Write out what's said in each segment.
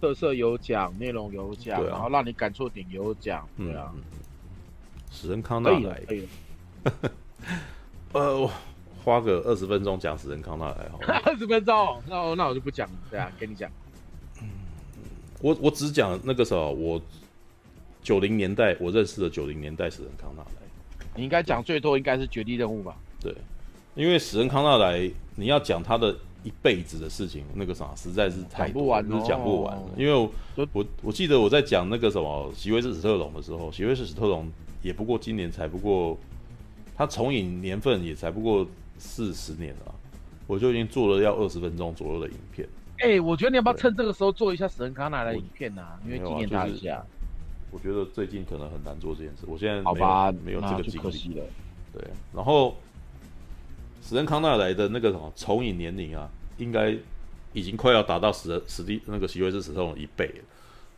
特色有奖，内容有奖，啊、然后让你感触点有奖，对啊。史恩康纳莱，呃，花个二十分钟讲史恩康纳来好吗？二十分钟，那我那我就不讲了，对啊，跟你讲。我我只讲那个时候，我九零年代我认识的九零年代史恩康纳来。你应该讲最多应该是绝地任务吧？对，因为史恩康纳来，你要讲他的一辈子的事情，那个啥实在是太多，讲不完，就是讲不完。因为我我，我记得我在讲那个什么席维斯史特龙的时候，席维斯史特龙也不过今年才不过，他重影年份也才不过四十年了，我就已经做了要二十分钟左右的影片。哎、欸，我觉得你要不要趁这个时候做一下史恩康纳莱的影片呢、啊？因为纪念他一下。我觉得最近可能很难做这件事，我现在没有好吧，没有这个精力了。对，然后史恩康纳来的那个什么重影年龄啊，应该已经快要达到史史蒂那个席维斯史特龙一倍了。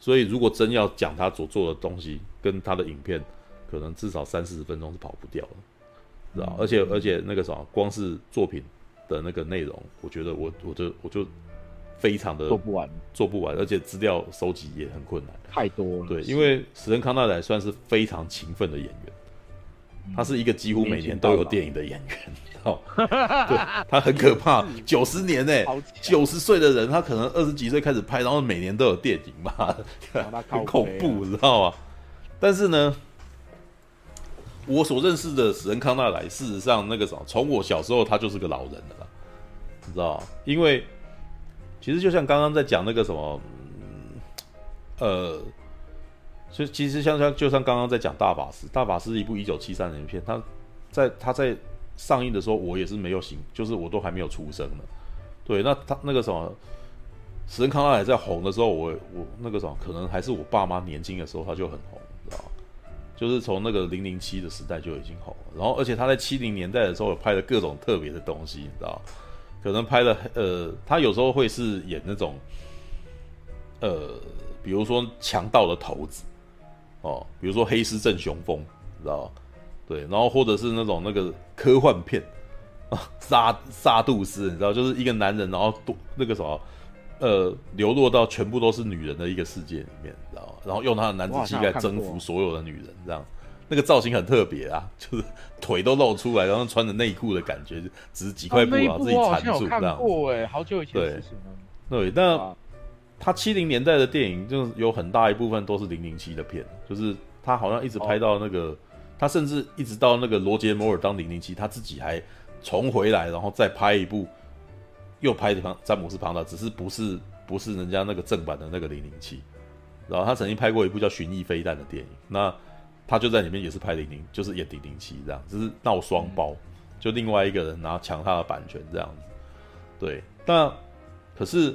所以如果真要讲他所做的东西跟他的影片，可能至少三四十分钟是跑不掉的，知道、嗯？而且而且那个什么，光是作品的那个内容，我觉得我我就我就。非常的做不完，做不完，而且资料收集也很困难，太多了。对，因为史恩康纳莱算是非常勤奋的演员，嗯，他是一个几乎每年都有电影的演员，哦，对，他很可怕，九十年呢，九十岁的人，他可能二十几岁开始拍，然后每年都有电影嘛，很恐怖，知道吗？但是呢，我所认识的史恩康纳莱，事实上那个什么，从我小时候他就是个老人了，你知道吗？因为。其实就像刚刚在讲那个什么，嗯、呃，就其实像像就像刚刚在讲大法师，大法师一部一九七三年的片，他在他在上映的时候，我也是没有醒，就是我都还没有出生呢。对，那他那个什么，史恩康纳莱在红的时候，我我那个什么，可能还是我爸妈年轻的时候，他就很红，你知道吗？就是从那个零零七的时代就已经红了，然后而且他在七零年代的时候拍了各种特别的东西，你知道吗？可能拍了呃，他有时候会是演那种，呃，比如说强盗的头子，哦，比如说黑丝镇雄风，你知道吗？对，然后或者是那种那个科幻片啊，沙沙杜斯，你知道，就是一个男人，然后多那个什么，呃，流落到全部都是女人的一个世界里面，你知道吗？然后用他的男子气概征服所有的女人，这样。那个造型很特别啊，就是腿都露出来，然后穿着内裤的感觉，只是几块布啊，自己缠住这样。过哎，好久以前的事情对，那他七零年代的电影，就有很大一部分都是零零七的片，就是他好像一直拍到那个，他甚至一直到那个罗杰摩尔当零零七，他自己还重回来，然后再拍一部，又拍的詹姆斯庞达，只是不是不是人家那个正版的那个零零七，然后他曾经拍过一部叫《寻弋飞弹》的电影，那。他就在里面也是拍零零，就是演零零七这样，只是闹双包，就另外一个人拿抢他的版权这样子。对，那可是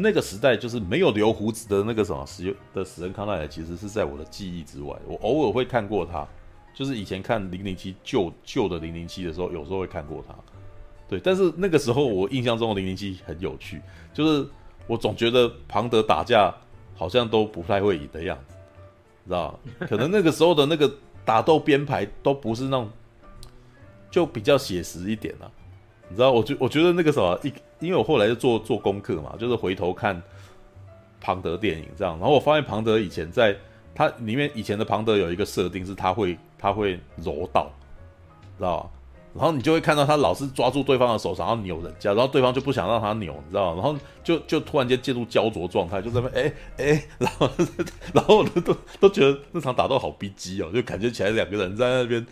那个时代就是没有留胡子的那个什么史的史恩康奈尔，其实是在我的记忆之外。我偶尔会看过他，就是以前看零零七旧旧的零零七的时候，有时候会看过他。对，但是那个时候我印象中的零零七很有趣，就是我总觉得庞德打架好像都不太会赢的样子。知道，可能那个时候的那个打斗编排都不是那种，就比较写实一点了。你知道，我觉我觉得那个什么，一因为我后来就做做功课嘛，就是回头看庞德电影这样，然后我发现庞德以前在他里面以前的庞德有一个设定是他会他会柔道，知道？然后你就会看到他老是抓住对方的手，想要扭人家，然后对方就不想让他扭，你知道吗？然后就就突然间进入焦灼状态，就在那哎哎，然后 然后都都都觉得那场打斗好逼机哦，就感觉起来两个人在那边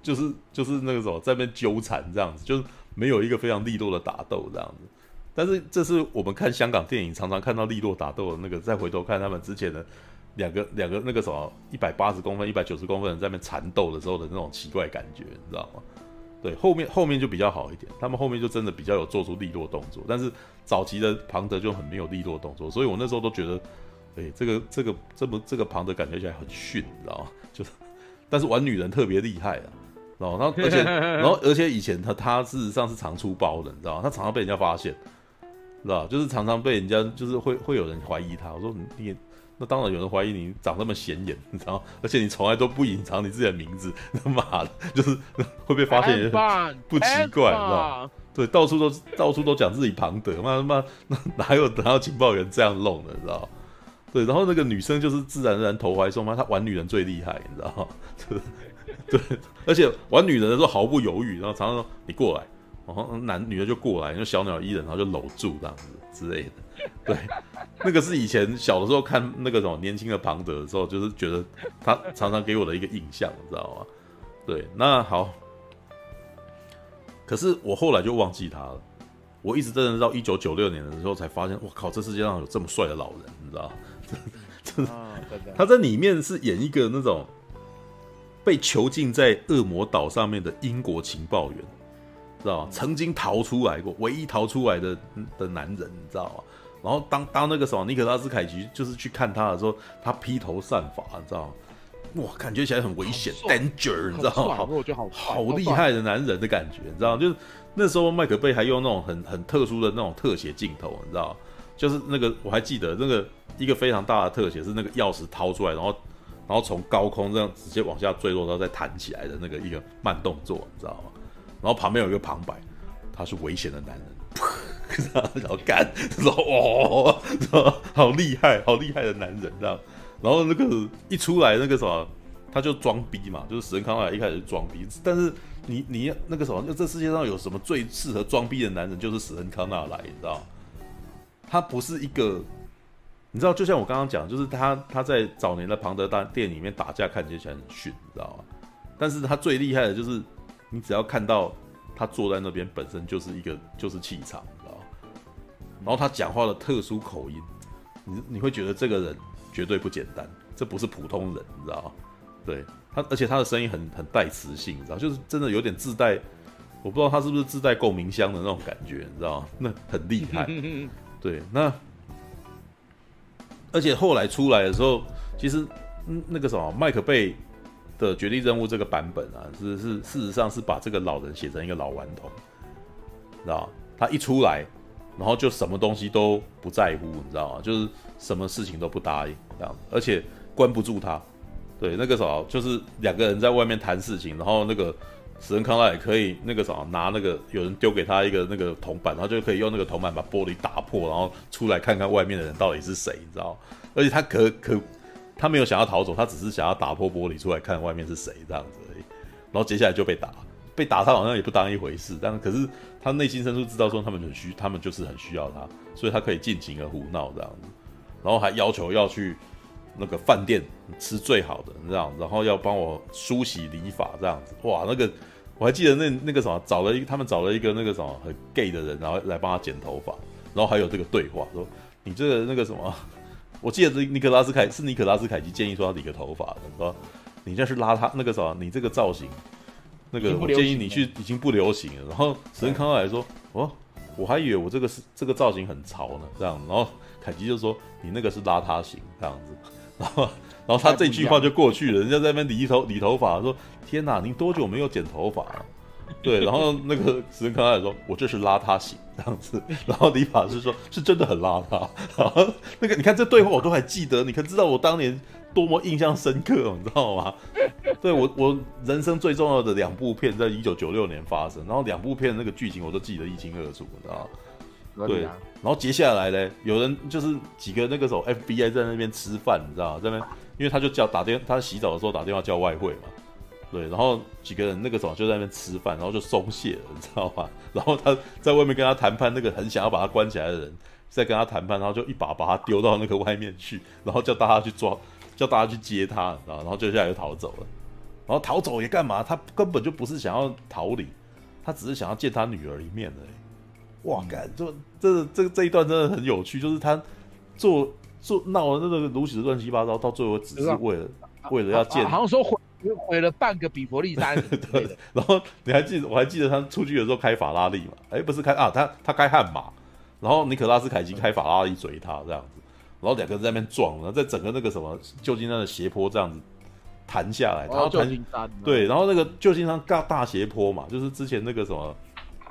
就是就是那个什么在那边纠缠这样子，就是没有一个非常利落的打斗这样子。但是这是我们看香港电影常常看到利落打斗的那个，再回头看他们之前的两个两个那个什么一百八十公分、一百九十公分人在那边缠斗的时候的那种奇怪感觉，你知道吗？对，后面后面就比较好一点，他们后面就真的比较有做出利落动作，但是早期的庞德就很没有利落动作，所以我那时候都觉得，哎，这个这个这么这个庞德感觉起来很逊，你知道吗？就是，但是玩女人特别厉害啊，然后而且 然后而且以前他他事实上是常出包的，你知道吗？他常常被人家发现，知道吧？就是常常被人家就是会会有人怀疑他，我说你你。那当然有人怀疑你长那么显眼，你知道，而且你从来都不隐藏你自己的名字，他妈的，就是 会被发现也不奇怪，你知道？对，到处都到处都讲自己庞德，妈妈哪有哪有情报员这样弄的，你知道？对，然后那个女生就是自然而然投怀送抱，她玩女人最厉害，你知道？对，而且玩女人的时候毫不犹豫，然后常常说你过来，然后男女的就过来，就小鸟依人，然后就搂住这样子之类的。对，那个是以前小的时候看那个什么年轻的庞德的时候，就是觉得他常常给我的一个印象，你知道吗？对，那好。可是我后来就忘记他了，我一直真的到一九九六年的时候才发现，我靠，这世界上有这么帅的老人，你知道？真的，他在里面是演一个那种被囚禁在恶魔岛上面的英国情报员，知道吗？曾经逃出来过，唯一逃出来的的男人，你知道吗？然后当当那个什么尼可拉斯凯奇就是去看他的时候，他披头散发，你知道吗？哇，感觉起来很危险，danger，你知道吗？好，好，厉害的男人的感觉，你知道？就是那时候麦克贝还用那种很很特殊的那种特写镜头，你知道？就是那个我还记得那个一个非常大的特写是那个钥匙掏出来，然后然后从高空这样直接往下坠落，然后再弹起来的那个一个慢动作，你知道吗？然后旁边有一个旁白，他是危险的男人，然后干，然后哦，好厉害，好厉害的男人，这样。然后那个一出来，那个什么，他就装逼嘛，就是史恩康纳一开始装逼。但是你你那个什么，这世界上有什么最适合装逼的男人，就是史恩康纳来，你知道？他不是一个，你知道，就像我刚刚讲，就是他他在早年的庞德大店里面打架，看起来很逊，你知道吗？但是他最厉害的就是，你只要看到他坐在那边，本身就是一个就是气场，你知道吗？然后他讲话的特殊口音，你你会觉得这个人。绝对不简单，这不是普通人，你知道吗？对他，而且他的声音很很带磁性，你知道，就是真的有点自带，我不知道他是不是自带共鸣箱的那种感觉，你知道吗？那很厉害。对，那 而且后来出来的时候，其实嗯那个什么麦克贝的绝地任务这个版本啊，是是事实上是把这个老人写成一个老顽童，知道他一出来。然后就什么东西都不在乎，你知道吗？就是什么事情都不答应这样，而且关不住他。对，那个时候就是两个人在外面谈事情，然后那个史恩康纳也可以那个啥拿那个有人丢给他一个那个铜板，然后就可以用那个铜板把玻璃打破，然后出来看看外面的人到底是谁，你知道？而且他可可他没有想要逃走，他只是想要打破玻璃出来看外面是谁这样子而已。然后接下来就被打。被打，他好像也不当一回事，但可是他内心深处知道说他们很需，他们就是很需要他，所以他可以尽情的胡闹这样子，然后还要求要去那个饭店吃最好的这样，然后要帮我梳洗理发这样子，哇，那个我还记得那那个什么，找了一他们找了一个那个什么很 gay 的人，然后来帮他剪头发，然后还有这个对话说你这个那个什么，我记得是尼可拉斯凯是尼可拉斯凯奇建议说要理个头发的，说你这是邋遢那个什么，你这个造型。那个我建议你去，已经不流行了。然后史恩康纳莱说：“哦，我还以为我这个是这个造型很潮呢。”这样，然后凯奇就说：“你那个是邋遢型这样子。”然后，然后他这句话就过去了。人家在那边理头理头发，说：“天哪，您多久没有剪头发了？”对，然后那个史恩康纳莱说：“我这是邋遢型这样子。”然后理发师说：“是真的很邋遢。”然后那个你看这对话我都还记得，你可知道我当年。多么印象深刻，你知道吗？对我，我人生最重要的两部片在一九九六年发生，然后两部片那个剧情我都记得一清二楚，你知道吗？对，然后接下来呢，有人就是几个那个时候 FBI 在那边吃饭，你知道吗？在那边，因为他就叫打电，他洗澡的时候打电话叫外汇嘛，对，然后几个人那个时候就在那边吃饭，然后就松懈了，你知道吗？然后他在外面跟他谈判，那个很想要把他关起来的人在跟他谈判，然后就一把把他丢到那个外面去，然后叫大家去抓。叫大家去接他，然后，然后接下来就逃走了。然后逃走也干嘛？他根本就不是想要逃离，他只是想要见他女儿一面而已。哇，感，就这这这一段真的很有趣，就是他做做闹的那个如此乱七八糟，到最后只是为了为了要见，好像说毁毁了半个比佛利山。对，然后你还记得我还记得他出去的时候开法拉利嘛？哎，不是开啊，他他开悍马，然后尼可拉斯凯奇开法拉利追他这样子。然后两个人在那边撞，然后在整个那个什么旧金山的斜坡这样子弹下来，然后弹对，然后那个旧金山大大斜坡嘛，就是之前那个什么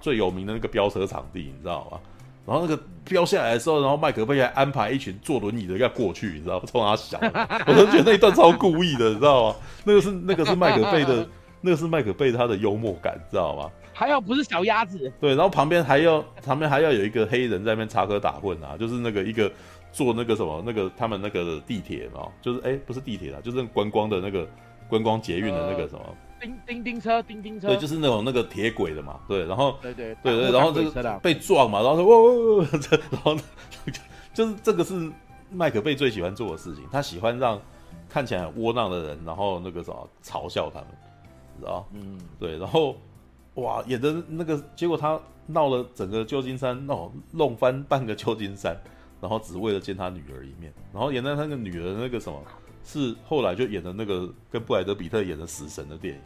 最有名的那个飙车场地，你知道吗？然后那个飙下来的时候，然后麦克贝还安排一群坐轮椅的要过去，你知道吗？冲他笑，我都觉得那一段超故意的，你知道吗？那个是那个是麦克贝的那个是麦克贝他的幽默感，知道吗？还要不是小鸭子。对，然后旁边还要旁边还要有一个黑人在那边插科打诨啊，就是那个一个坐那个什么那个他们那个地铁嘛，就是哎不是地铁啊，就是观光的那个观光捷运的那个什么。呃叮叮叮车，叮叮车，对，就是那种那个铁轨的嘛，对，然后对对对对，然后这个被撞嘛，然后说哇然后就是这个是麦克贝最喜欢做的事情，他喜欢让看起来很窝囊的人，然后那个什么嘲笑他们，知道？嗯，对，然后哇，演的那个结果他闹了整个旧金山，闹弄翻半个旧金山，然后只为了见他女儿一面，然后演的那个女儿那个什么。是后来就演的那个跟布莱德彼特演的死神的电影，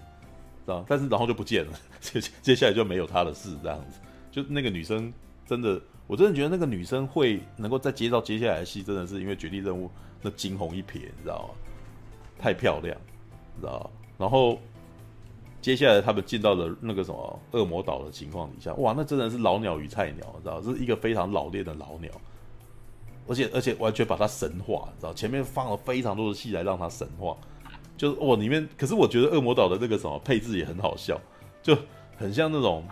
知道？但是然后就不见了，接接下来就没有他的事，这样子。就那个女生真的，我真的觉得那个女生会能够再接到接下来的戏，真的是因为绝地任务那惊鸿一瞥，你知道吗？太漂亮，知道？然后接下来他们进到了那个什么恶魔岛的情况底下，哇，那真的是老鸟与菜鸟，知道？是一个非常老练的老鸟。而且而且完全把它神化，你知道？前面放了非常多的戏来让它神化，就是哦，里面可是我觉得恶魔岛的那个什么配置也很好笑，就很像那种。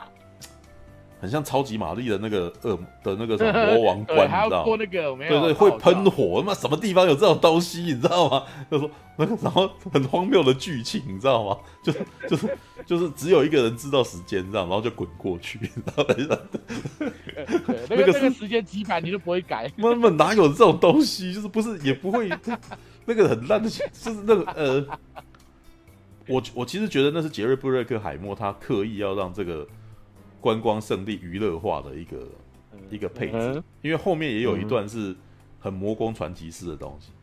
很像超级玛丽的那个恶的那个什么魔王关，你知道吗？那个对对，会喷火，他妈什么地方有这种东西，你知道吗？就说那个，然后很荒谬的剧情，你知道吗？就是就是就是只有一个人知道时间，这样，然后就滚过去，然后等那个那个时间几百你都不会改，根本哪有这种东西？就是不是也不会，那个很烂的，就是那个呃，我我其实觉得那是杰瑞布瑞克海默他刻意要让这个。观光胜地娱乐化的一个一个配置，因为后面也有一段是很魔宫传奇式的东西，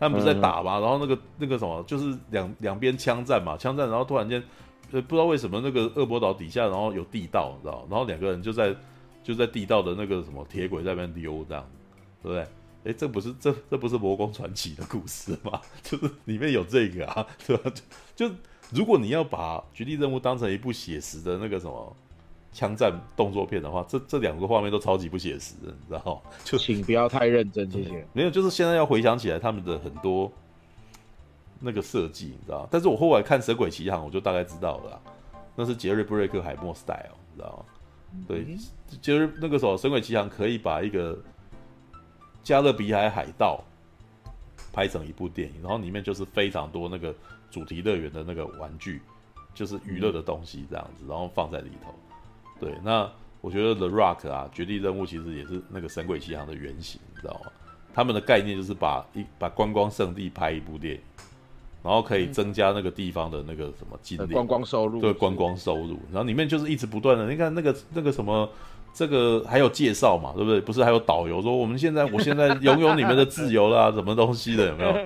他们不是在打吗？然后那个那个什么，就是两两边枪战嘛，枪战，然后突然间，呃，不知道为什么那个恶魔岛底下，然后有地道，你知道？然后两个人就在就在地道的那个什么铁轨在那边溜，这样，对不对？哎，这不是这这不是魔宫传奇的故事吗？就是里面有这个啊，对吧？就就如果你要把《绝地任务》当成一部写实的那个什么。枪战动作片的话，这这两个画面都超级不写实的，你知道？就请不要太认真，谢谢。没有，就是现在要回想起来他们的很多那个设计，你知道？但是我后来看《神鬼奇航》，我就大概知道了，那是杰瑞布瑞克海默 style，你知道吗？对，杰瑞那个时候《神鬼奇航》可以把一个加勒比海海盗拍成一部电影，然后里面就是非常多那个主题乐园的那个玩具，就是娱乐的东西这样子，然后放在里头。对，那我觉得 The Rock 啊，绝地任务其实也是那个神鬼奇航的原型，你知道吗？他们的概念就是把一把观光圣地拍一部电影，然后可以增加那个地方的那个什么金流、观光收入，对，观光收入。然后里面就是一直不断的，你看那个那个什么，这个还有介绍嘛，对不对？不是还有导游说我们现在我现在拥有你们的自由啦，什么东西的有没有？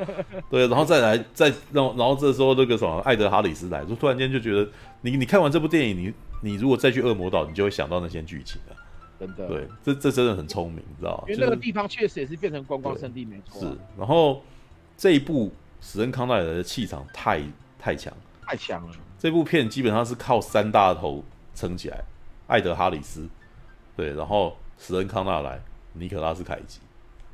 对，然后再来再然后然后这时候那个什么艾德哈里斯来，就突然间就觉得你你看完这部电影你。你如果再去恶魔岛，你就会想到那些剧情了。真的，对，这这真的很聪明，你知道吗？因为那个地方确实也是变成观光圣地，没错。是，然后这一部史恩康奈尔的气场太太强，太强了。这部片基本上是靠三大头撑起来：艾德哈里斯，对，然后史恩康纳莱、尼可拉斯凯奇，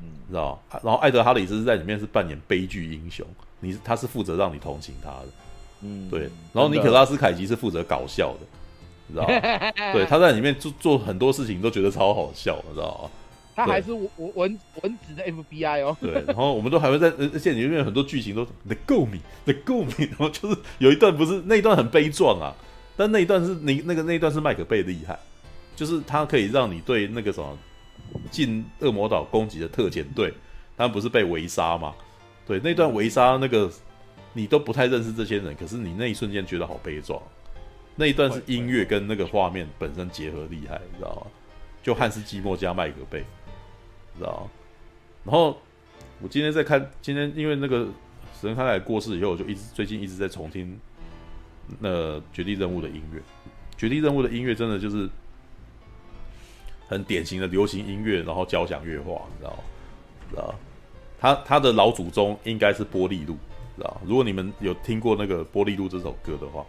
嗯，知道吗？然后艾德哈里斯在里面是扮演悲剧英雄，你他是负责让你同情他的。嗯，对，然后尼可拉斯凯奇是负责搞笑的，你知道吗？对，他在里面做做很多事情都觉得超好笑，你知道吗？他还是文文文职的 FBI 哦。对，然后我们都还会在，而且里面有很多剧情都 The Go Me，The Go Me，然后就是有一段不是那一段很悲壮啊，但那一段是你那个那一段是麦克贝厉害，就是他可以让你对那个什么进恶魔岛攻击的特遣队，他们不是被围杀吗？对，那段围杀那个。你都不太认识这些人，可是你那一瞬间觉得好悲壮。那一段是音乐跟那个画面本身结合厉害，你知道吗？就汉斯季默加麦格贝，你知道吗？然后我今天在看，今天因为那个史恩康奈尔过世以后，我就一直最近一直在重听那《绝地任务》的音乐，《绝地任务》的音乐真的就是很典型的流行音乐，然后交响乐化，你知道吗？知道？他他的老祖宗应该是波利路。知道，如果你们有听过那个《波利路》这首歌的话，《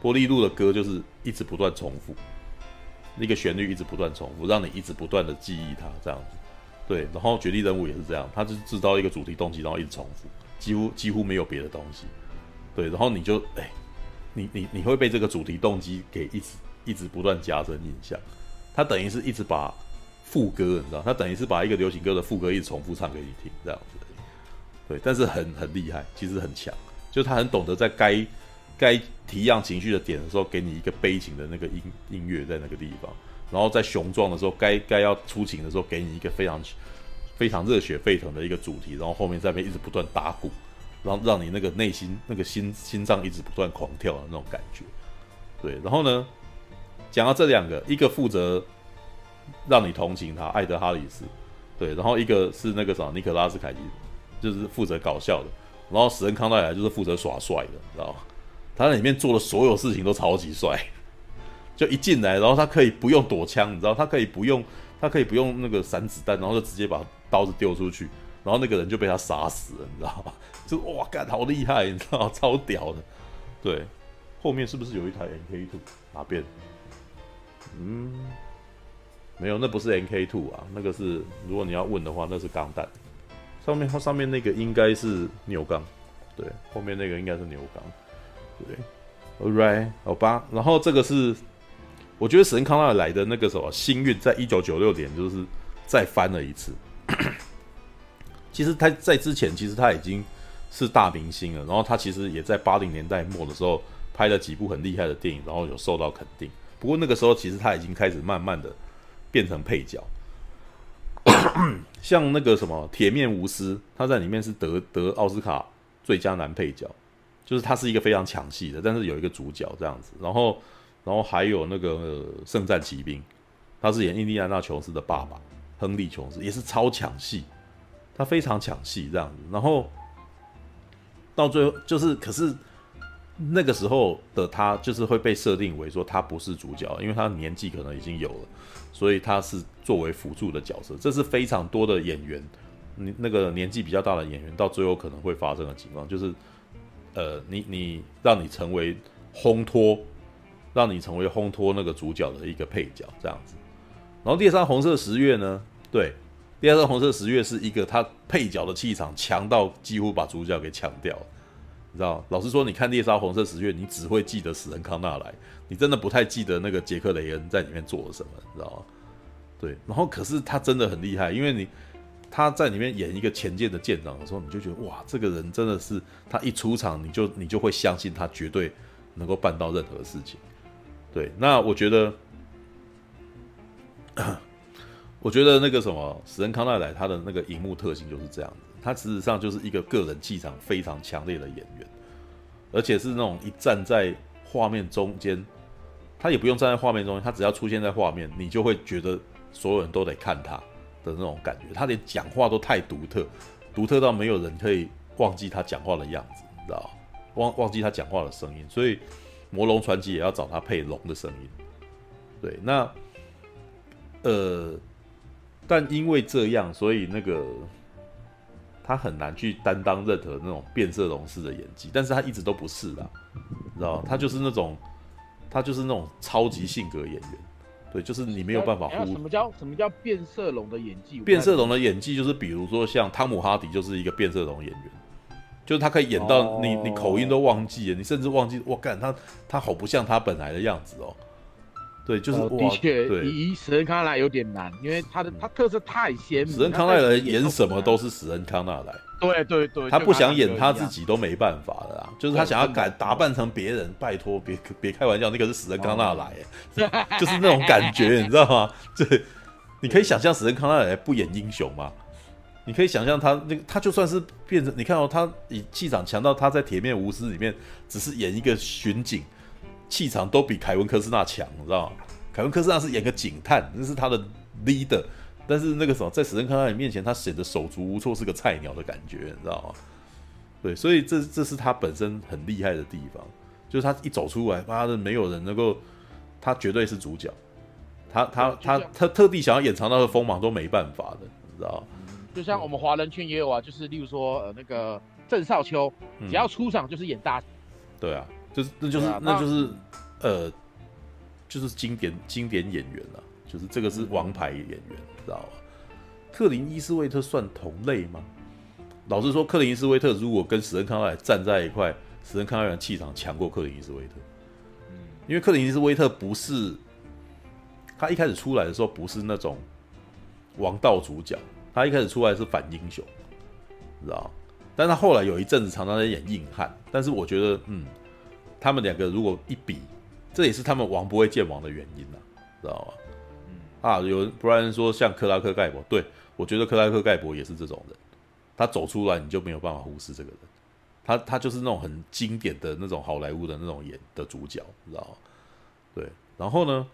波丽露》的歌就是一直不断重复，那个旋律一直不断重复，让你一直不断的记忆它这样子。对，然后《绝地任务》也是这样，它就是制造一个主题动机，然后一直重复，几乎几乎没有别的东西。对，然后你就哎，你你你会被这个主题动机给一直一直不断加深印象。他等于是一直把副歌，你知道，他等于是把一个流行歌的副歌一直重复唱给你听，这样子。对，但是很很厉害，其实很强，就是他很懂得在该该提样情绪的点的时候，给你一个悲情的那个音音乐在那个地方，然后在雄壮的时候，该该要出情的时候，给你一个非常非常热血沸腾的一个主题，然后后面在那边一直不断打鼓，然后让你那个内心那个心心脏一直不断狂跳的那种感觉。对，然后呢？讲到这两个，一个负责让你同情他，艾德哈里斯，对，然后一个是那个什么尼可拉斯凯奇，就是负责搞笑的，然后史恩康奈尔就是负责耍帅的，你知道吗？他在里面做的所有事情都超级帅，就一进来，然后他可以不用躲枪，你知道，他可以不用，他可以不用那个闪子弹，然后就直接把刀子丢出去，然后那个人就被他杀死了，你知道吗？就哇，干好厉害，你知道？超屌的，对，后面是不是有一台 MK2 哪边？嗯，没有，那不是 MK2 啊，那个是如果你要问的话，那是钢弹。上面它上面那个应该是牛钢，对，后面那个应该是牛钢，对。，All right，好吧。然后这个是，我觉得史恩康纳来的那个什么幸运，在一九九六年就是再翻了一次。其实他在之前其实他已经是大明星了，然后他其实也在八零年代末的时候拍了几部很厉害的电影，然后有受到肯定。不过那个时候，其实他已经开始慢慢的变成配角，像那个什么《铁面无私》，他在里面是得得奥斯卡最佳男配角，就是他是一个非常抢戏的，但是有一个主角这样子。然后，然后还有那个《圣战骑兵》，他是演印第安纳琼斯的爸爸亨利琼斯，也是超抢戏，他非常抢戏这样子。然后到最后就是，可是。那个时候的他就是会被设定为说他不是主角，因为他年纪可能已经有了，所以他是作为辅助的角色。这是非常多的演员，那个年纪比较大的演员到最后可能会发生的情况，就是，呃，你你让你成为烘托，让你成为烘托那个主角的一个配角这样子。然后《猎杀红色十月》呢，对，《猎杀红色十月》是一个他配角的气场强到几乎把主角给抢掉。你知道，老实说，你看《猎杀红色十月》，你只会记得史恩康纳来，你真的不太记得那个杰克雷恩在里面做了什么，你知道吗？对，然后可是他真的很厉害，因为你他在里面演一个前舰的舰长的时候，你就觉得哇，这个人真的是他一出场，你就你就会相信他绝对能够办到任何事情。对，那我觉得，我觉得那个什么史恩康纳莱他的那个荧幕特性就是这样子。他事实上就是一个个人气场非常强烈的演员，而且是那种一站在画面中间，他也不用站在画面中间，他只要出现在画面，你就会觉得所有人都得看他的那种感觉。他连讲话都太独特，独特到没有人可以忘记他讲话的样子，你知道？忘忘记他讲话的声音，所以《魔龙传奇》也要找他配龙的声音。对，那呃，但因为这样，所以那个。他很难去担当任何那种变色龙式的演技，但是他一直都不是的，你知道他就是那种，他就是那种超级性格演员，对，就是你没有办法呼。什么叫什么叫变色龙的演技？变色龙的演技就是，比如说像汤姆哈迪就是一个变色龙演员，就是他可以演到你你口音都忘记了，你甚至忘记我干他他好不像他本来的样子哦。对，就是、呃、的确，以史恩康纳莱有点难，因为他的他特色太鲜明。史恩康纳莱演什么都是史恩康纳来。对对对，他不想演他自己都没办法的啦，就是他想要改打扮成别人，拜托别别开玩笑，那个是史恩康纳来，就是那种感觉，你知道吗？对，你可以想象史恩康纳来不演英雄吗？你可以想象他那个他就算是变成，你看哦，他以气场强到他在《铁面无私》里面只是演一个巡警。气场都比凯文科斯纳强，你知道吗？凯文科斯纳是演个警探，那是他的 leader，但是那个什么，在史恩康纳莱面前，他显得手足无措，是个菜鸟的感觉，你知道吗？对，所以这这是他本身很厉害的地方，就是他一走出来，妈的，没有人能够，他绝对是主角，他他他他特地想要掩藏他的锋芒都没办法的，你知道吗？就像我们华人圈也有啊，就是例如说呃那个郑少秋，只要出场就是演大，对啊。就是，那就是，啊、那就是，呃，就是经典经典演员了，就是这个是王牌演员，知道吗？克林伊斯威特算同类吗？老实说，克林伊斯威特如果跟史恩康纳莱站在一块，史恩康奈尔气场强过克林伊斯威特。嗯，因为克林伊斯威特不是他一开始出来的时候不是那种王道主角，他一开始出来是反英雄，知道？但他后来有一阵子常常在演硬汉，但是我觉得，嗯，他们两个如果一比，这也是他们王不会见王的原因呐、啊，知道吗？嗯啊，有人不然说像克拉克盖博，对，我觉得克拉克盖博也是这种人，他走出来你就没有办法忽视这个人，他他就是那种很经典的那种好莱坞的那种演的主角，知道吗？对，然后呢，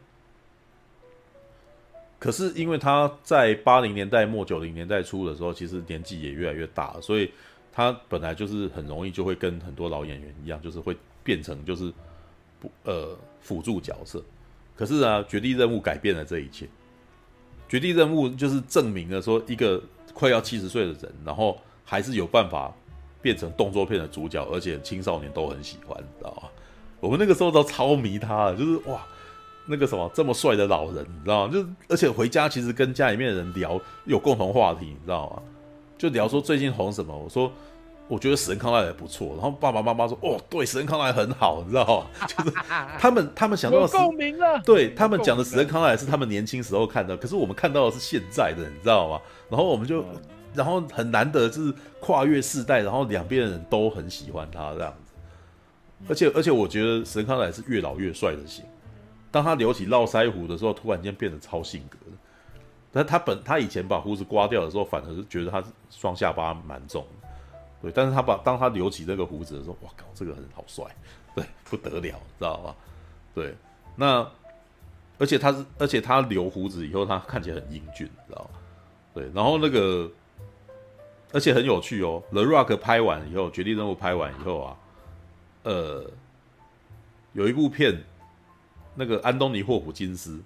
可是因为他在八零年代末九零年代初的时候，其实年纪也越来越大了，所以。他本来就是很容易就会跟很多老演员一样，就是会变成就是不呃辅助角色。可是啊，绝地任务改变了这一切。绝地任务就是证明了说，一个快要七十岁的人，然后还是有办法变成动作片的主角，而且青少年都很喜欢，知道吗？我们那个时候都超迷他的，就是哇，那个什么这么帅的老人，你知道吗？就而且回家其实跟家里面的人聊有共同话题，你知道吗？就聊说最近红什么，我说我觉得史恩康奈也不错，然后爸爸妈妈说哦，对，史恩康奈很好，你知道吗？就是他们他们想到的共鸣了，对他们讲的史恩康奈是他们年轻时候看到，可是我们看到的是现在的，你知道吗？然后我们就然后很难得就是跨越世代，然后两边的人都很喜欢他这样子，而且而且我觉得史恩康奈是越老越帅的型，当他留起络腮胡的时候，突然间变得超性格的。但他本他以前把胡子刮掉的时候，反而是觉得他双下巴蛮重，对。但是他把当他留起这个胡子的时候，哇靠，这个人好帅，对，不得了，知道吗？对，那而且他是，而且他留胡子以后，他看起来很英俊，知道吗？对，然后那个，而且很有趣哦，《The Rock》拍完以后，《绝地任务》拍完以后啊，呃，有一部片，那个安东尼霍普金斯，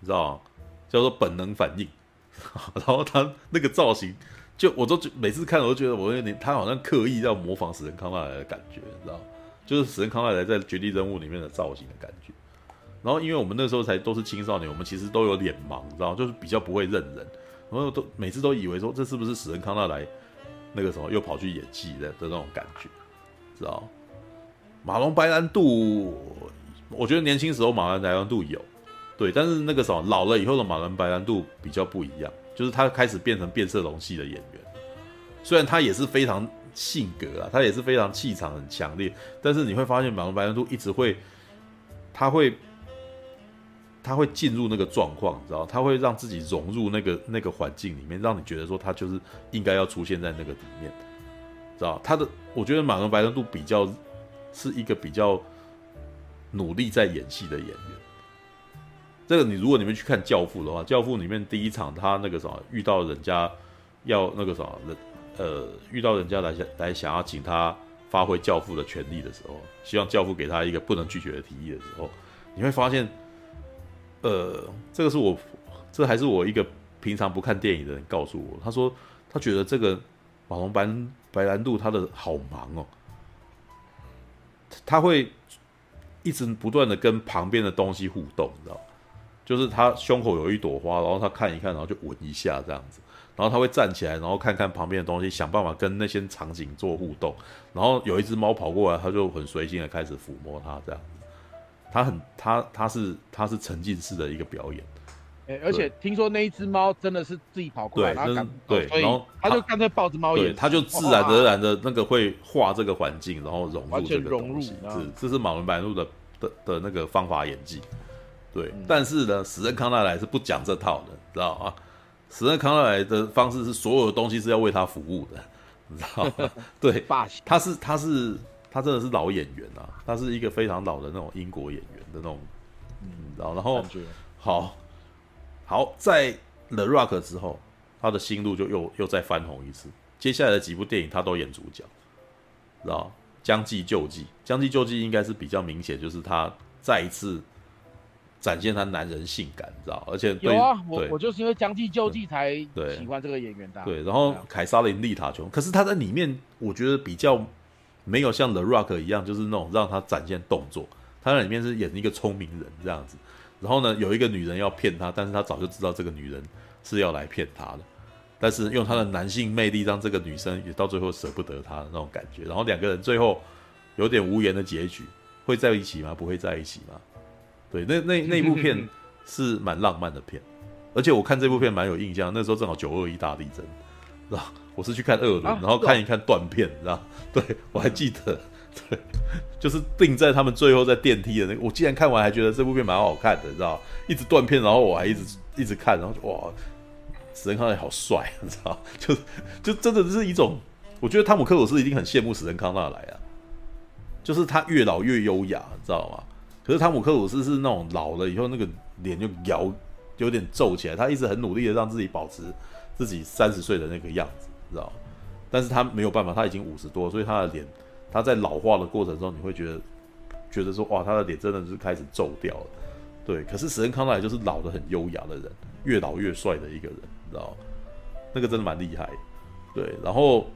你知道吗？叫做本能反应，然后他那个造型，就我都觉每次看我都觉得我有点，他好像刻意要模仿史恩康奈尔的感觉，你知道就是史恩康奈尔在《绝地任务》里面的造型的感觉。然后因为我们那时候才都是青少年，我们其实都有脸盲，你知道就是比较不会认人，然后都每次都以为说这是不是史恩康奈尔那个什么又跑去演戏的的那种感觉，知道马龙白兰度，我觉得年轻时候马龙白兰度有。对，但是那个什么老了以后的马龙白兰度比较不一样，就是他开始变成变色龙系的演员，虽然他也是非常性格啊，他也是非常气场很强烈，但是你会发现马龙白兰度一直会，他会，他会进入那个状况，你知道，他会让自己融入那个那个环境里面，让你觉得说他就是应该要出现在那个里面，知道？他的，我觉得马龙白兰度比较是一个比较努力在演戏的演员。这个你如果你们去看《教父》的话，《教父》里面第一场他那个什么遇到人家要那个什么呃遇到人家来想来想要请他发挥教父的权利的时候，希望教父给他一个不能拒绝的提议的时候，你会发现，呃，这个是我这还是我一个平常不看电影的人告诉我，他说他觉得这个马龙白白兰度他的好忙哦，他会一直不断的跟旁边的东西互动，你知道。就是他胸口有一朵花，然后他看一看，然后就闻一下这样子，然后他会站起来，然后看看旁边的东西，想办法跟那些场景做互动。然后有一只猫跑过来，他就很随性的开始抚摸它这样子。他很他他是他是沉浸式的一个表演。欸、而且听说那一只猫真的是自己跑过来，对，然后对，然后他就干脆抱着猫眼，他就自然而然的那个会画这个环境，然后融入这个东西。是，这是马龙白露的的的那个方法演技。对，但是呢，史恩康纳莱是不讲这套的，知道吗？史恩康纳莱的方式是所有的东西是要为他服务的，你知道吗？对，他是他是他真的是老演员啊，他是一个非常老的那种英国演员的那种，嗯，然后然后好，好在 The Rock 之后，他的心路就又又再翻红一次，接下来的几部电影他都演主角，知道？将计就计，将计就计应该是比较明显，就是他再一次。展现他男人性感，你知道？而且对有啊，我我就是因为将计就计才喜欢这个演员的。对，然后凯撒琳丽塔琼，可是他在里面我觉得比较没有像 The Rock 一样，就是那种让他展现动作。他在里面是演一个聪明人这样子。然后呢，有一个女人要骗他，但是他早就知道这个女人是要来骗他的，但是用他的男性魅力让这个女生也到最后舍不得他的那种感觉。然后两个人最后有点无言的结局，会在一起吗？不会在一起吗？对，那那那部片是蛮浪漫的片，而且我看这部片蛮有印象，那时候正好九二一大地震，是吧？我是去看二轮，然后看一看断片，知道？对，我还记得，对，就是定在他们最后在电梯的那个，我竟然看完还觉得这部片蛮好看的，知道？一直断片，然后我还一直一直看，然后就哇，史恩康纳好帅，你知道？就就真的是一种，我觉得汤姆克鲁斯一定很羡慕史恩康纳来啊，就是他越老越优雅，你知道吗？可是汤姆克鲁斯是那种老了以后那个脸就摇，有点皱起来，他一直很努力的让自己保持自己三十岁的那个样子。知道，但是他没有办法，他已经五十多，所以他的脸，他在老化的过程中，你会觉得，觉得说，哇，他的脸真的是开始皱掉了，对。可是史恩康奈就是老的很优雅的人，越老越帅的一个人，你知道，那个真的蛮厉害，对。然后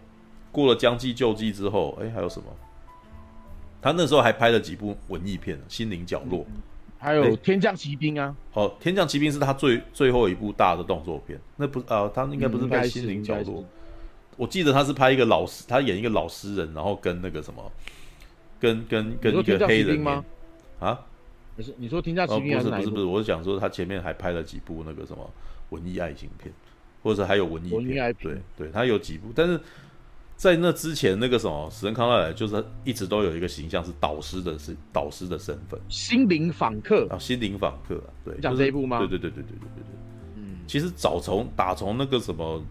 过了将计就计之后，哎，还有什么？他那时候还拍了几部文艺片，《心灵角落》，还有《天降奇兵》啊。哦，《天降奇兵》是他最最后一部大的动作片，那不啊，他应该不是拍《心灵角落》。我记得他是拍一个老师，他演一个老诗人，然后跟那个什么，跟跟跟一个黑人吗？啊？不是，你说天降奇兵？哦，不是不是不是，我是讲说他前面还拍了几部那个什么文艺爱情片，或者还有文艺片。文艺爱。对对，他有几部，但是在那之前那个什么史恩康奈尔就是一直都有一个形象是导师的是导师的身份。心灵访客啊，心灵访客啊，对，讲这一部吗？对对对对对对对对。嗯，其实早从打从那个什么。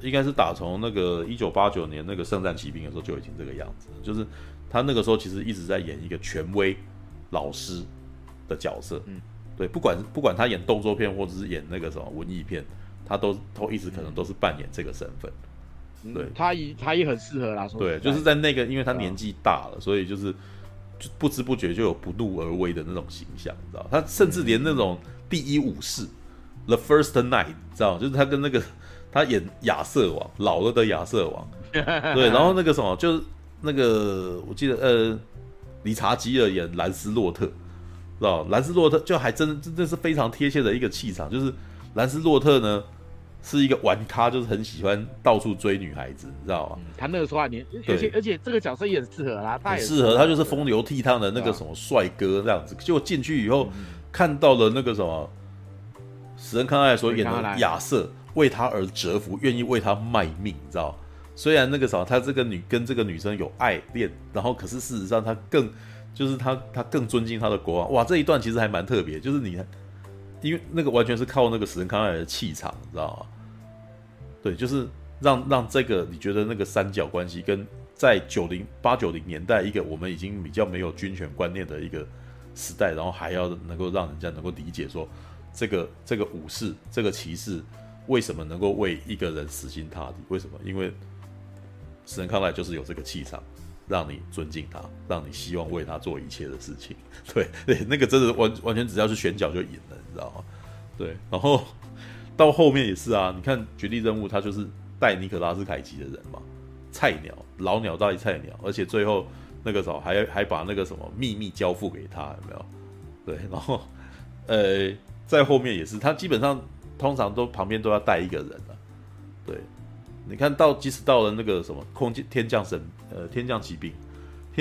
应该是打从那个一九八九年那个圣战骑兵的时候就已经这个样子，就是他那个时候其实一直在演一个权威老师的角色，嗯，对，不管不管他演动作片或者是演那个什么文艺片，他都都一直可能都是扮演这个身份，对，他也他也很适合啦，对，就是在那个因为他年纪大了，所以就是就不知不觉就有不怒而威的那种形象，你知道，他甚至连那种第一武士 The First Knight，知道，就是他跟那个。他演亚瑟王，老了的亚瑟王，对，然后那个什么，就是那个我记得，呃，理查基尔演兰斯洛特，知道。兰斯洛特就还真真的是非常贴切的一个气场，就是兰斯洛特呢是一个玩咖，就是很喜欢到处追女孩子，你知道吗？他那个时候还年，而且而且这个角色也很适合啦，他也很适合，他就是风流倜傥的那个什么帅哥这样子，结果进去以后看到了那个什么史恩康奈所演的亚瑟。为他而折服，愿意为他卖命，你知道？虽然那个时候他这个女跟这个女生有爱恋，然后可是事实上他更就是他他更尊敬他的国王。哇，这一段其实还蛮特别，就是你看，因为那个完全是靠那个史恩康奈莱的气场，你知道吗？对，就是让让这个你觉得那个三角关系跟在九零八九零年代一个我们已经比较没有军权观念的一个时代，然后还要能够让人家能够理解说这个这个武士这个骑士。为什么能够为一个人死心塌地？为什么？因为史恩康奈就是有这个气场，让你尊敬他，让你希望为他做一切的事情。对对，那个真的完完全只要是选角就赢了，你知道吗？对，然后到后面也是啊，你看《绝地任务》，他就是带尼可拉斯凯奇的人嘛，菜鸟，老鸟带菜鸟，而且最后那个时候还还把那个什么秘密交付给他，有没有？对，然后 呃，在后面也是，他基本上。通常都旁边都要带一个人了，对，你看到即使到了那个什么空间天降神呃天降奇兵，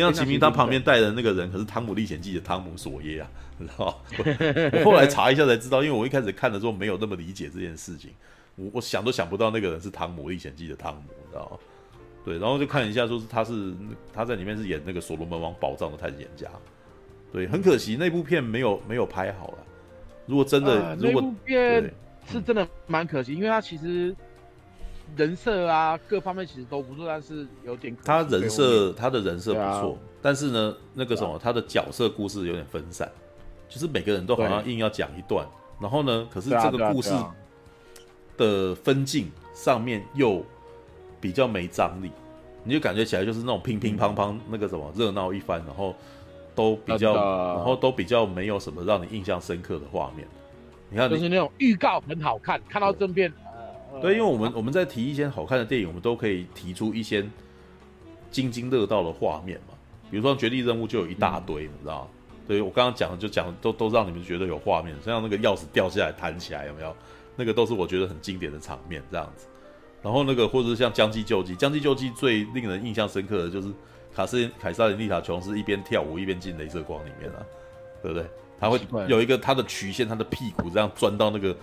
天降奇兵他旁边带的那个人可是《汤姆历险记》的汤姆索耶啊，你知道 我，我后来查一下才知道，因为我一开始看的时候没有那么理解这件事情，我我想都想不到那个人是《汤姆历险记》的汤姆，你知道吗？对，然后就看一下，说是他是他在里面是演那个所罗门王宝藏的探险家，对，很可惜那部片没有没有拍好了，如果真的、呃、如果片。是真的蛮可惜，因为他其实人设啊各方面其实都不错，但是有点可。他人设他的人设不错，啊、但是呢，那个什么，啊、他的角色故事有点分散，就是每个人都好像硬要讲一段，然后呢，可是这个故事的分镜上面又比较没张力，你就感觉起来就是那种乒乒乓乓那个什么热闹一番，然后都比较，然后都比较没有什么让你印象深刻的画面。你看，就是那种预告很好看，看到正片，对，因为我们我们在提一些好看的电影，我们都可以提出一些津津乐道的画面嘛。比如说《绝地任务》就有一大堆，嗯、你知道吗？对，我刚刚讲的就讲的都都让你们觉得有画面，像那个钥匙掉下来弹起来有没有？那个都是我觉得很经典的场面，这样子。然后那个或者是像《将计就计》，《将计就计》最令人印象深刻的就是卡斯凯撒琳丽塔琼斯一边跳舞一边进镭射光里面啊，对不对？他会有一个他的曲线，他的屁股这样钻到那个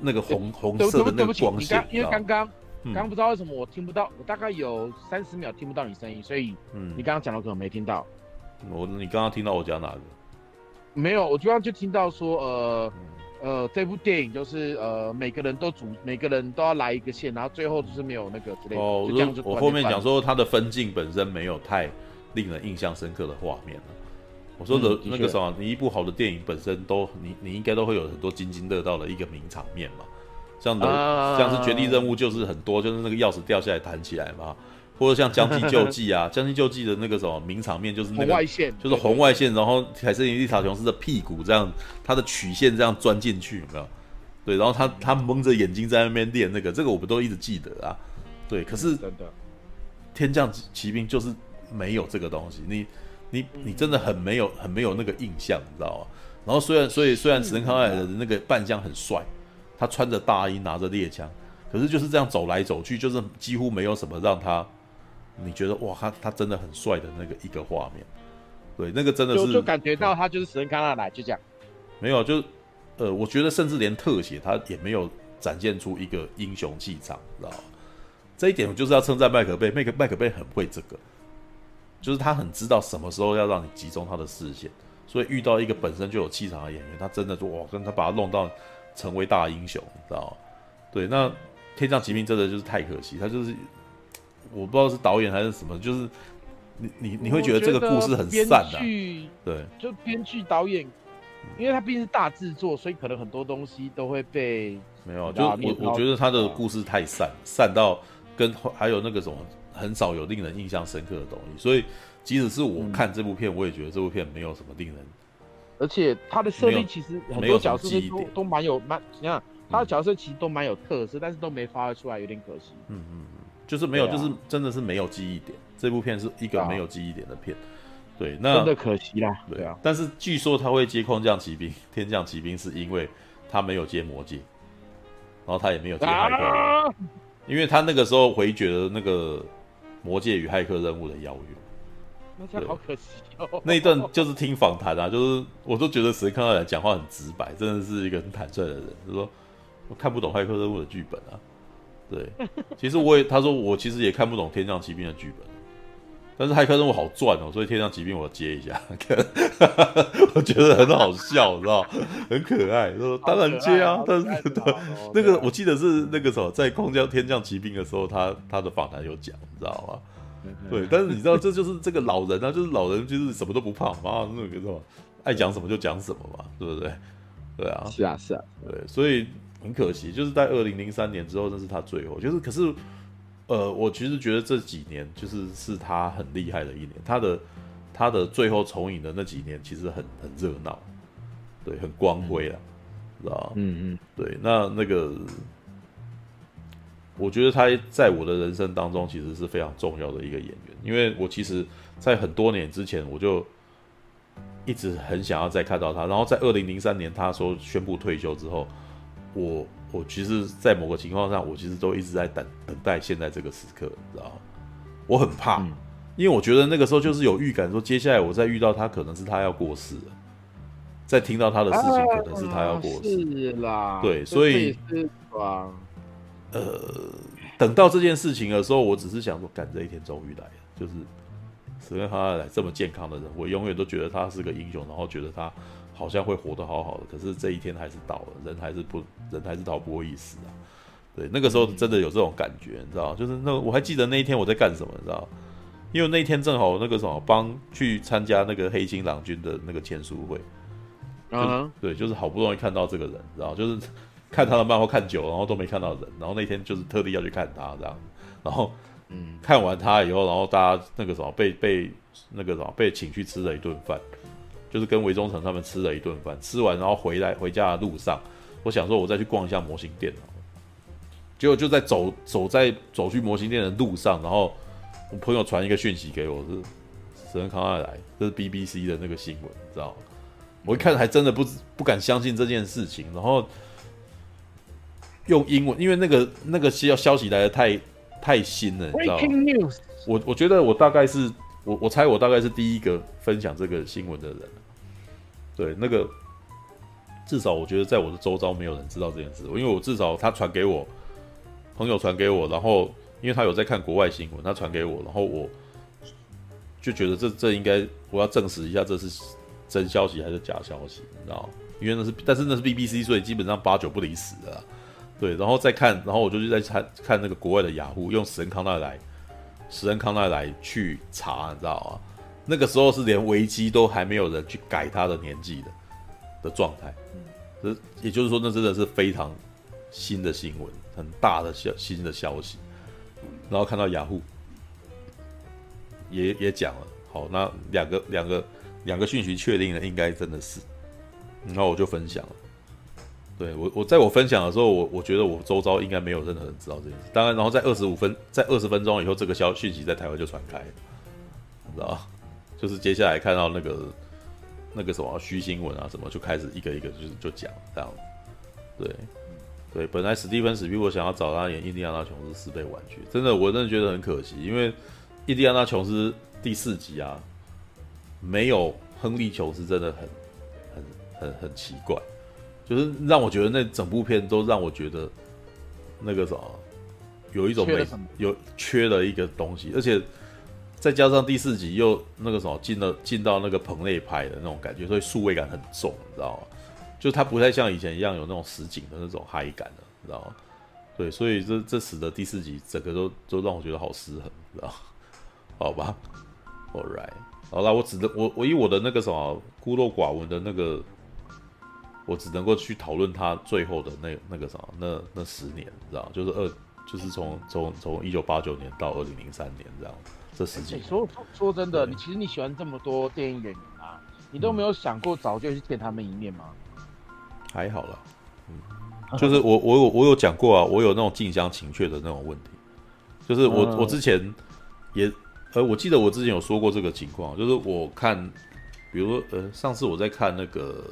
那个红红色的那个光线。因为刚刚刚刚不知道为什么我听不到，我大概有三十秒听不到你声音，所以嗯你刚刚讲的可能没听到。我你刚刚听到我讲哪个？没有，我刚刚就听到说呃。呃，这部电影就是呃，每个人都组，每个人都要来一个线，然后最后就是没有那个之类的。哦，我我后面讲说它的分镜本身没有太令人印象深刻的画面。我说的那个什么，你一部好的电影本身都，你你应该都会有很多津津乐道的一个名场面嘛。像的，像是绝地任务就是很多，就是那个钥匙掉下来弹起来嘛。或者像《将计就计》啊，《将计就计》的那个什么名场面就是那个，就是红外线，然后凯瑟琳丽塔琼斯的屁股这样，他的曲线这样钻进去，有没有？对，然后他他蒙着眼睛在那边练那个，这个我们都一直记得啊。对，可是天降奇兵就是没有这个东西，你你你真的很没有很没有那个印象，你知道吗？然后虽然所以虽然史恩康奈尔的那个扮相很帅，他穿着大衣拿着猎枪，可是就是这样走来走去，就是几乎没有什么让他。你觉得哇，他他真的很帅的那个一个画面，对，那个真的是就，就感觉到他就是史恩康纳莱，就这样。没有，就呃，我觉得甚至连特写他也没有展现出一个英雄气场，知道吗？这一点我就是要称赞麦克贝，麦克麦克贝很会这个，就是他很知道什么时候要让你集中他的视线，所以遇到一个本身就有气场的演员，他真的就哇，跟他把他弄到成为大英雄，知道吗？对，那天降奇兵真的就是太可惜，他就是。我不知道是导演还是什么，就是你你你会觉得这个故事很散的，对，就编剧导演，因为他毕竟是大制作，所以可能很多东西都会被没有，就我我觉得他的故事太散，散到跟还有那个什么很少有令人印象深刻的东西，所以即使是我看这部片，我也觉得这部片没有什么令人，而且他的设定其实很多角色都都蛮有蛮，你看他的角色其实都蛮有特色，但是都没发挥出来，有点可惜。嗯嗯嗯。就是没有，啊、就是真的是没有记忆点。这部片是一个没有记忆点的片，对，那真的可惜啦。对啊，但是据说他会接空降骑兵、天降骑兵，是因为他没有接魔戒，然后他也没有接骇客，啊、因为他那个时候回绝了那个魔界与骇客任务的邀约。那这样好可惜哦。那一段就是听访谈啊，就是我都觉得谁看到人讲话很直白，真的是一个很坦率的人。就说我看不懂骇客任务的剧本啊。对，其实我也，他说我其实也看不懂《天降奇兵》的剧本，但是骇客任务好赚哦，所以《天降奇兵》我接一下，我觉得很好笑，你知道，很可爱。说当然接啊，但是那个我记得是那个什么在《空降天降奇兵》的时候，他他的访谈有讲，你知道吗？对，但是你知道这就是这个老人啊，就是老人就是什么都不怕嘛，那个什么爱讲什么就讲什么嘛，对不对？对啊，是啊是啊，对，所以。很可惜，就是在二零零三年之后，那是他最后。就是，可是，呃，我其实觉得这几年就是是他很厉害的一年。他的他的最后重影的那几年，其实很很热闹，对，很光辉啊，嗯、知道吗？嗯嗯，对。那那个，我觉得他在我的人生当中，其实是非常重要的一个演员。因为我其实，在很多年之前，我就一直很想要再看到他。然后在二零零三年，他说宣布退休之后。我我其实，在某个情况上，我其实都一直在等等待现在这个时刻，你知道吗？我很怕，嗯、因为我觉得那个时候就是有预感，说接下来我再遇到他，可能是他要过世了，再听到他的事情，可能是他要过世，啦。对，所以，呃，等到这件事情的时候，我只是想说，赶这一天终于来了，就是史恩康奈莱这么健康的人，我永远都觉得他是个英雄，然后觉得他。好像会活得好好的，可是这一天还是到了，人还是不，人还是逃不过一死啊。对，那个时候真的有这种感觉，你知道，就是那我还记得那一天我在干什么，你知道，因为那一天正好那个什么帮去参加那个黑金郎君的那个签书会，啊，对，就是好不容易看到这个人，知道，就是看他的漫画看久了，然后都没看到人，然后那天就是特地要去看他这样，然后嗯，看完他以后，然后大家那个什么被被那个什么被请去吃了一顿饭。就是跟韦忠诚他们吃了一顿饭，吃完然后回来回家的路上，我想说我再去逛一下模型店，结果就在走走在走去模型店的路上，然后我朋友传一个讯息给我，是史恩康奈来，这是 BBC 的那个新闻，你知道吗？我一看还真的不不敢相信这件事情，然后用英文，因为那个那个消消息来的太太新了，你知道吗？我我觉得我大概是。我我猜我大概是第一个分享这个新闻的人。对，那个至少我觉得在我的周遭没有人知道这件事，因为我至少他传给我朋友传给我，然后因为他有在看国外新闻，他传给我，然后我就觉得这这应该我要证实一下这是真消息还是假消息，你知道？因为那是但是那是 BBC，所以基本上八九不离十的。对，然后再看，然后我就去再看看那个国外的雅虎，用神康奈来史恩康奈来去查，你知道吗？那个时候是连维基都还没有人去改他的年纪的的状态，嗯，也就是说，那真的是非常新的新闻，很大的消新的消息。然后看到雅虎也也讲了，好，那两个两个两个讯息确定了，应该真的是，然后我就分享了。对我，我在我分享的时候，我我觉得我周遭应该没有任何人知道这件事。当然，然后在二十五分，在二十分钟以后，这个消讯息在台湾就传开了，你知道 就是接下来看到那个那个什么虚新闻啊，什么就开始一个一个就是就讲这样。对，对，本来史蒂芬史匹柏想要找他演印第安纳琼斯四倍玩具，真的，我真的觉得很可惜，因为印第安纳琼斯第四集啊，没有亨利琼斯真的很很很很奇怪。就是让我觉得那整部片都让我觉得那个什么，有一种没有缺了一个东西，而且再加上第四集又那个什么进了进到那个棚内拍的那种感觉，所以数位感很重，你知道吗？就它不太像以前一样有那种实景的那种嗨感了，你知道吗？对，所以这这使得第四集整个都都让我觉得好失衡，知道吗？好吧，All right，好了，我只能我我以我的那个什么孤陋寡闻的那个。我只能够去讨论他最后的那那个啥，那那十年，你知道，就是二，就是从从从一九八九年到二零零三年这样，这十几年。欸、说说真的，你其实你喜欢这么多电影演员啊，你都没有想过早就去见他们一面吗？还好了，嗯，就是我我有我有讲过啊，我有那种近乡情怯的那种问题，就是我我之前也呃，我记得我之前有说过这个情况，就是我看，比如说呃，上次我在看那个。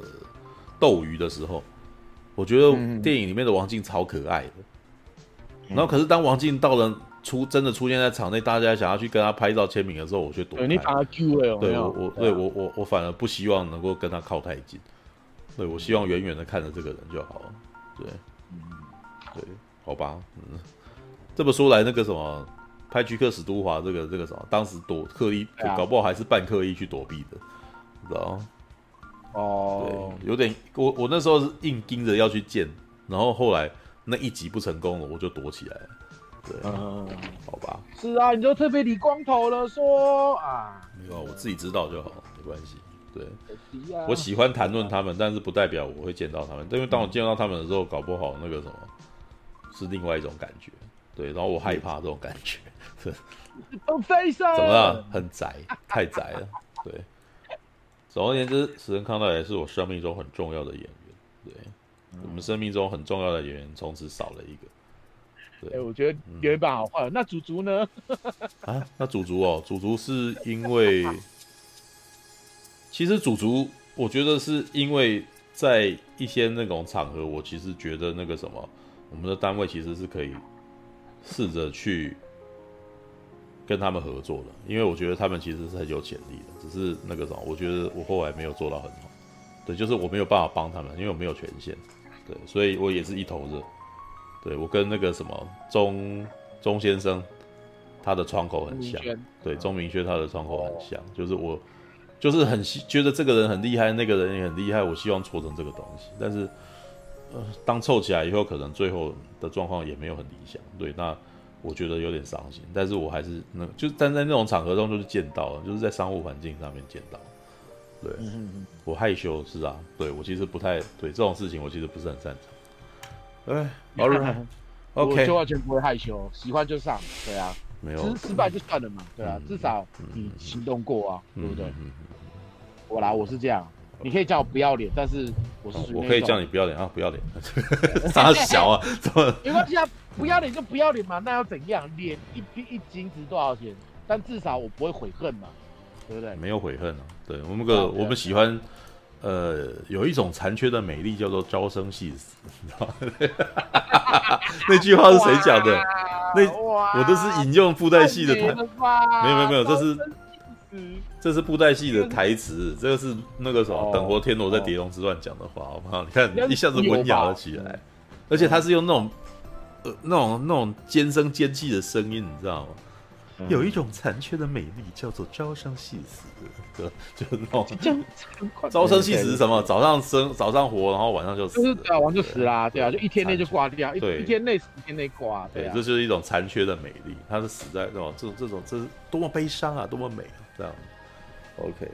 斗鱼的时候，我觉得电影里面的王静超可爱的。然后，可是当王静到了出真的出现在场内，大家想要去跟他拍照签名的时候，我却躲开。你把他拒了。对我，我对我我我反而不希望能够跟他靠太近。对我希望远远的看着这个人就好了。对，对，好吧，嗯。这么说来，那个什么拍居克史都华这个这个什么，当时躲刻意，搞不好还是半刻意去躲避的，知道吗？哦，对，有点，我我那时候是硬盯着要去见，然后后来那一集不成功了，我就躲起来了。对，嗯，好吧。是啊，你就特别理光头了，说啊，没有，我自己知道就好，没关系。对，我喜欢谈论他们，但是不代表我会见到他们，因为当我见到他们的时候，搞不好那个什么，是另外一种感觉。对，然后我害怕这种感觉。是，怎么了？很宅，太宅了。对。总而言之，史恩康奈莱是我生命中很重要的演员。对，嗯、我们生命中很重要的演员从此少了一个。对，哎、欸，我觉得有一把好坏。嗯、那祖祖呢？啊，那祖祖哦，祖祖是因为，其实祖祖，我觉得是因为在一些那种场合，我其实觉得那个什么，我们的单位其实是可以试着去。跟他们合作的，因为我觉得他们其实是很有潜力的，只是那个什么，我觉得我后来没有做到很好。对，就是我没有办法帮他们，因为我没有权限。对，所以我也是一头热。对，我跟那个什么钟钟先生，他的窗口很像。对，钟明轩他的窗口很像，就是我就是很觉得这个人很厉害，那个人也很厉害，我希望搓成这个东西。但是，呃，当凑起来以后，可能最后的状况也没有很理想。对，那。我觉得有点伤心，但是我还是那，就但在那种场合中就是见到了，就是在商务环境上面见到。对，我害羞是啊，对我其实不太对这种事情，我其实不是很擅长。哎，All right，OK，我就完全不会害羞，喜欢就上，对啊，没有，失败就算了嘛，对啊，嗯、至少你行动过啊，嗯、对不对？嗯、我来，我是这样。你可以叫我不要脸，但是我是我可以叫你不要脸啊，不要脸，傻小啊，怎么？没关系啊，不要脸就不要脸嘛，那要怎样？脸一一斤值多少钱？但至少我不会悔恨嘛，对不对？没有悔恨啊，对我们个我们喜欢，呃，有一种残缺的美丽叫做朝生夕死，你知道吗？那句话是谁讲的？那我都是引用布袋戏的台，没有没有没有，这是。这是布袋戏的台词，这个是那个什么等活天罗在《碟中之乱》讲的话，好不好？你看一下子文雅了起来，而且他是用那种呃那种那种尖声尖气的声音，你知道吗？有一种残缺的美丽，叫做朝生夕死，对 就是那种 朝生夕死是什么？早上生，早上活，然后晚上就死，就是死完就死啦，对啊，就一天内就挂掉，一一天内死，一天内挂，对，这就是一种残缺的美丽，它是死在这种这这种这是多么悲伤啊，多么美啊，这样，OK，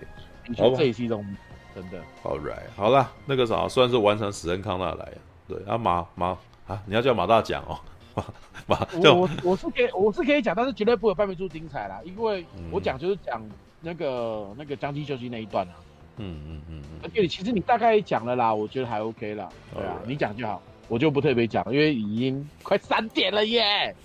好，这也是一种真的，All right，好了，那个啥，算是完成史恩康纳来，对，啊马马啊，你要叫马大讲哦。马我我我是可以我是可以讲，但是绝对不会半边出精彩啦，因为我讲就是讲那个、嗯、那个将计就计那一段啊。嗯嗯嗯嗯。而且你其实你大概讲了啦，我觉得还 OK 啦。对啊，你讲就好，我就不特别讲，因为已经快三点了耶。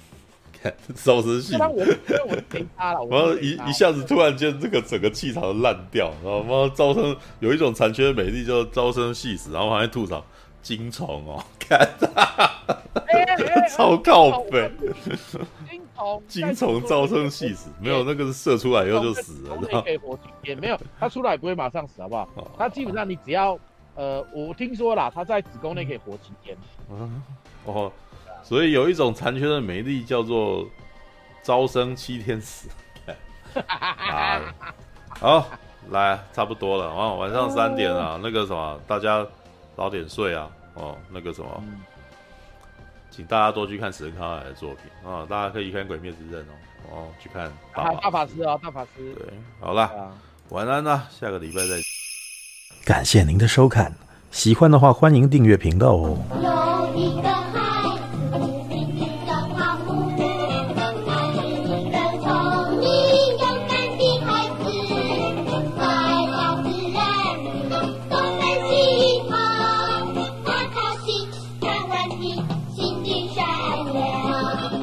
收拾戏。我因为我陪他了，然后一一下子突然间这个整个气场都烂掉，然后妈招生有一种残缺的美丽，叫招生戏死，然后还在吐槽。金虫哦，看，超靠北。金虫，金虫招生戏死，没有那个是射出来以后就死了，然后可以活几天，没有，它出来不会马上死，好不好？它基本上你只要，呃，我听说啦，它在子宫内可以活几天。嗯，哦，所以有一种残缺的美丽叫做招生七天死。好，来，差不多了啊，晚上三点了，那个什么，大家。早点睡啊！哦，那个什么，嗯、请大家多去看史恩康纳莱的作品啊！大家可以看《鬼灭之刃》哦，哦，去看大法师。大法师啊，大法师。对，好了，啊、晚安啦，下个礼拜再见。感谢您的收看，喜欢的话欢迎订阅频道哦。